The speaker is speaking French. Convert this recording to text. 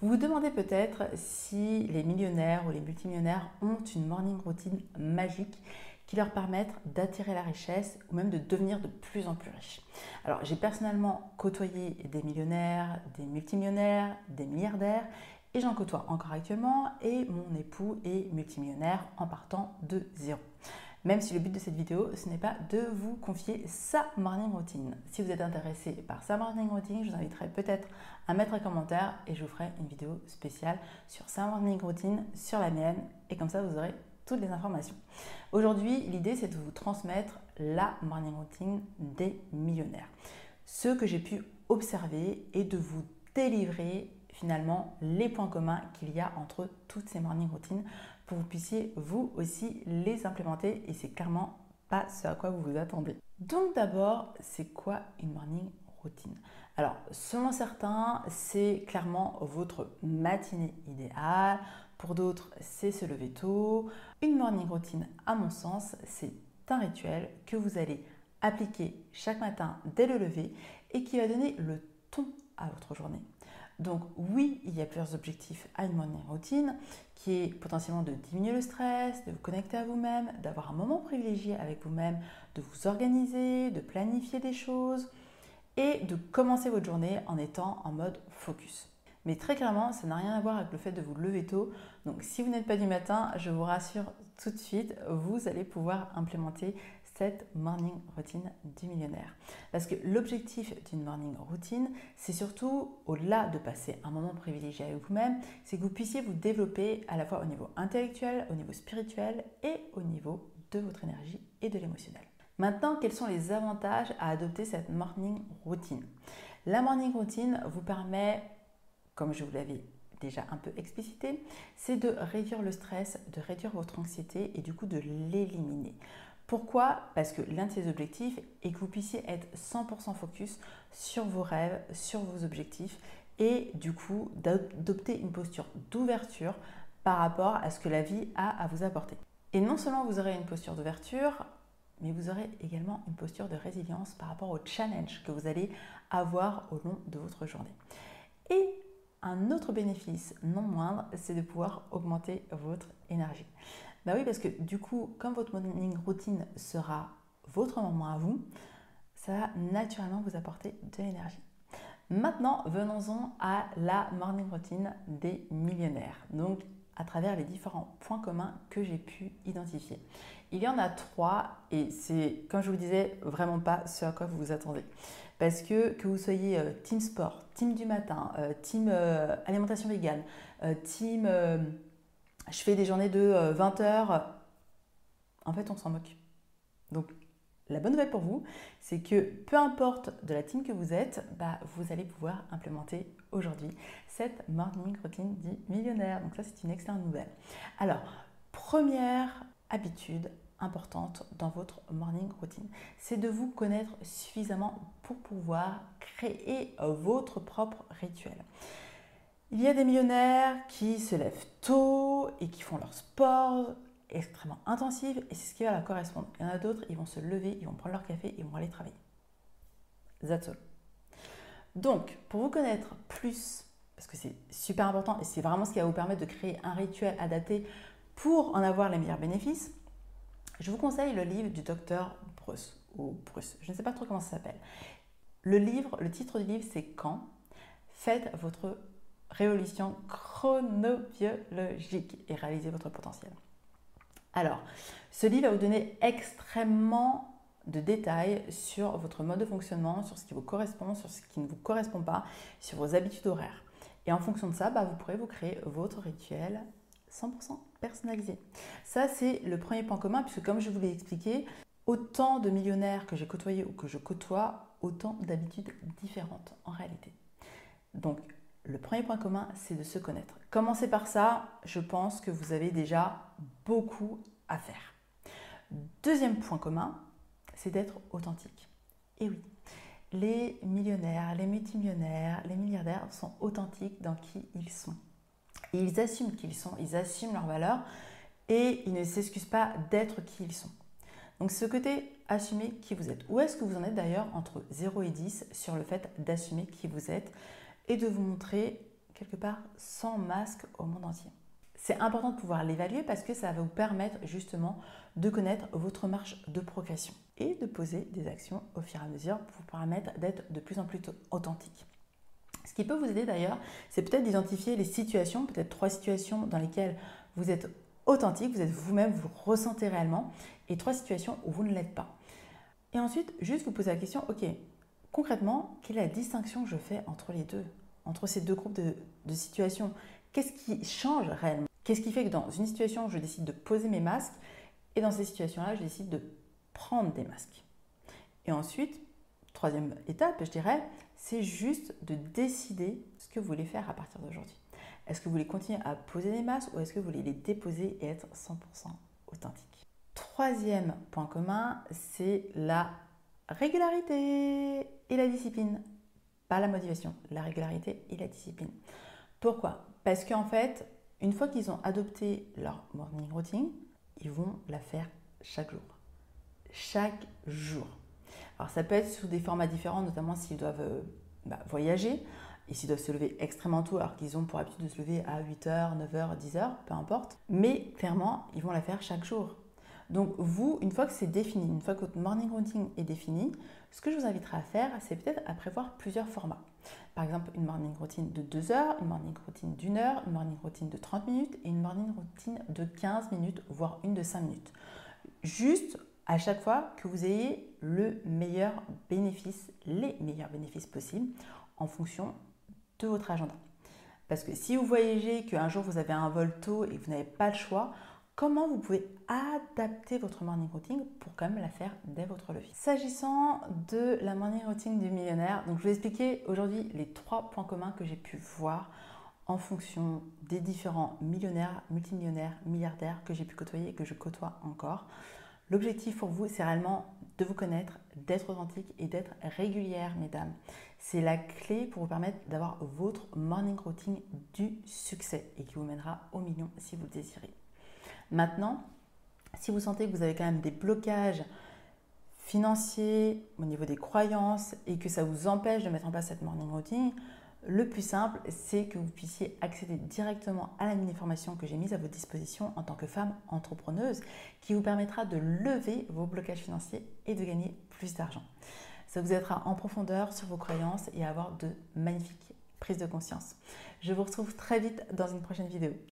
Vous vous demandez peut-être si les millionnaires ou les multimillionnaires ont une morning routine magique qui leur permettent d'attirer la richesse ou même de devenir de plus en plus riches. Alors j'ai personnellement côtoyé des millionnaires, des multimillionnaires, des milliardaires et j'en côtoie encore actuellement et mon époux est multimillionnaire en partant de zéro. Même si le but de cette vidéo, ce n'est pas de vous confier sa morning routine. Si vous êtes intéressé par sa morning routine, je vous inviterai peut-être à mettre un commentaire et je vous ferai une vidéo spéciale sur sa morning routine, sur la mienne et comme ça vous aurez toutes les informations. Aujourd'hui, l'idée c'est de vous transmettre la morning routine des millionnaires. Ce que j'ai pu observer et de vous délivrer finalement les points communs qu'il y a entre toutes ces morning routines pour que vous puissiez vous aussi les implémenter et c'est clairement pas ce à quoi vous vous attendez. Donc d'abord, c'est quoi une morning routine? Alors, selon certains, c'est clairement votre matinée idéale. Pour d'autres, c'est se lever tôt. Une morning routine, à mon sens, c'est un rituel que vous allez appliquer chaque matin dès le lever et qui va donner le ton à votre journée. Donc oui, il y a plusieurs objectifs à une morning routine qui est potentiellement de diminuer le stress, de vous connecter à vous-même, d'avoir un moment privilégié avec vous-même, de vous organiser, de planifier des choses et de commencer votre journée en étant en mode focus. Mais très clairement, ça n'a rien à voir avec le fait de vous lever tôt. Donc si vous n'êtes pas du matin, je vous rassure tout de suite, vous allez pouvoir implémenter cette morning routine du millionnaire. Parce que l'objectif d'une morning routine, c'est surtout, au-delà de passer un moment privilégié avec vous-même, c'est que vous puissiez vous développer à la fois au niveau intellectuel, au niveau spirituel et au niveau de votre énergie et de l'émotionnel. Maintenant, quels sont les avantages à adopter cette morning routine? La morning routine vous permet, comme je vous l'avais déjà un peu explicité, c'est de réduire le stress, de réduire votre anxiété et du coup de l'éliminer. Pourquoi? Parce que l'un de ces objectifs est que vous puissiez être 100% focus sur vos rêves, sur vos objectifs et du coup d'adopter une posture d'ouverture par rapport à ce que la vie a à vous apporter. Et non seulement vous aurez une posture d'ouverture, mais vous aurez également une posture de résilience par rapport au challenge que vous allez avoir au long de votre journée. Et un autre bénéfice non moindre, c'est de pouvoir augmenter votre énergie. Bah oui, parce que du coup, comme votre morning routine sera votre moment à vous, ça va naturellement vous apporter de l'énergie. Maintenant, venons-en à la morning routine des millionnaires. Donc, à travers les différents points communs que j'ai pu identifier. Il y en a trois et c'est, comme je vous disais, vraiment pas ce à quoi vous vous attendez. Parce que que vous soyez euh, team sport, team du matin, euh, team euh, alimentation végane, team je fais des journées de 20 euh, heures. En fait, on s'en moque. Donc, la bonne nouvelle pour vous, c'est que peu importe de la team que vous êtes, bah, vous allez pouvoir implémenter aujourd'hui cette morning routine dit millionnaire. Donc ça, c'est une excellente nouvelle. Alors, première habitude importante dans votre morning routine, c'est de vous connaître suffisamment pour pouvoir créer votre propre rituel. Il y a des millionnaires qui se lèvent tôt et qui font leur sport extrêmement intensif et c'est ce qui va leur correspondre. Il y en a d'autres, ils vont se lever, ils vont prendre leur café, ils vont aller travailler. That's all. Donc, pour vous connaître plus, parce que c'est super important et c'est vraiment ce qui va vous permettre de créer un rituel adapté pour en avoir les meilleurs bénéfices, je vous conseille le livre du docteur Bruce, ou Bruce, je ne sais pas trop comment ça s'appelle. Le livre, le titre du livre, c'est Quand Faites votre révolution chronobiologique et réaliser votre potentiel. Alors, ce livre va vous donner extrêmement de détails sur votre mode de fonctionnement, sur ce qui vous correspond, sur ce qui ne vous correspond pas, sur vos habitudes horaires. Et en fonction de ça, bah, vous pourrez vous créer votre rituel 100% personnalisé. Ça, c'est le premier point commun, puisque comme je vous l'ai expliqué, autant de millionnaires que j'ai côtoyés ou que je côtoie, autant d'habitudes différentes en réalité. Donc, le premier point commun, c'est de se connaître. Commencez par ça, je pense que vous avez déjà beaucoup à faire. Deuxième point commun, c'est d'être authentique. Et oui, les millionnaires, les multimillionnaires, les milliardaires sont authentiques dans qui ils sont. Ils assument qui ils sont, ils assument leurs valeurs et ils ne s'excusent pas d'être qui ils sont. Donc ce côté assumer qui vous êtes. Où est-ce que vous en êtes d'ailleurs entre 0 et 10 sur le fait d'assumer qui vous êtes? Et de vous montrer quelque part sans masque au monde entier. C'est important de pouvoir l'évaluer parce que ça va vous permettre justement de connaître votre marche de progression et de poser des actions au fur et à mesure pour vous permettre d'être de plus en plus authentique. Ce qui peut vous aider d'ailleurs, c'est peut-être d'identifier les situations, peut-être trois situations dans lesquelles vous êtes authentique, vous êtes vous-même, vous ressentez réellement, et trois situations où vous ne l'êtes pas. Et ensuite, juste vous poser la question, ok, concrètement, quelle est la distinction que je fais entre les deux, entre ces deux groupes de, situations? Qu'est-ce qui change réellement? Qu'est-ce qui fait que dans une situation, je décide de poser mes masques, et dans ces situations-là, je décide de prendre des masques? Et ensuite, troisième étape, je dirais, c'est juste de décider ce que vous voulez faire à partir d'aujourd'hui. Est-ce que vous voulez continuer à poser des masques ou est-ce que vous voulez les déposer et être 100% authentique? Troisième point commun, c'est la régularité et la discipline. Pas la motivation, la régularité et la discipline. Pourquoi? Parce qu'en fait, une fois qu'ils ont adopté leur morning routine, ils vont la faire chaque jour. Chaque jour. Alors ça peut être sous des formats différents, notamment s'ils doivent euh, bah, voyager et s'ils doivent se lever extrêmement tôt alors qu'ils ont pour habitude de se lever à 8h, 9h, 10h, peu importe. Mais clairement, ils vont la faire chaque jour. Donc vous, une fois que c'est défini, une fois que votre morning routine est défini, ce que je vous inviterai à faire, c'est peut-être à prévoir plusieurs formats. Par exemple, une morning routine de 2 heures, une morning routine d'une heure, une morning routine de 30 minutes et une morning routine de 15 minutes, voire une de 5 minutes. Juste à chaque fois que vous ayez le meilleur bénéfice, les meilleurs bénéfices possibles en fonction de votre agenda. Parce que si vous voyagez, qu'un jour vous avez un vol tôt et que vous n'avez pas le choix, comment vous pouvez adapter votre morning routine pour quand même la faire dès votre levier. S'agissant de la morning routine du millionnaire, donc je vais expliquer aujourd'hui les trois points communs que j'ai pu voir en fonction des différents millionnaires, multimillionnaires, milliardaires que j'ai pu côtoyer et que je côtoie encore. L'objectif pour vous, c'est réellement de vous connaître, d'être authentique et d'être régulière, mesdames. C'est la clé pour vous permettre d'avoir votre morning routine du succès et qui vous mènera au million si vous le désirez. Maintenant, si vous sentez que vous avez quand même des blocages financiers au niveau des croyances et que ça vous empêche de mettre en place cette morning routine, le plus simple, c'est que vous puissiez accéder directement à la mini-formation que j'ai mise à votre disposition en tant que femme entrepreneuse qui vous permettra de lever vos blocages financiers et de gagner plus d'argent. Ça vous aidera en profondeur sur vos croyances et à avoir de magnifiques prises de conscience. Je vous retrouve très vite dans une prochaine vidéo.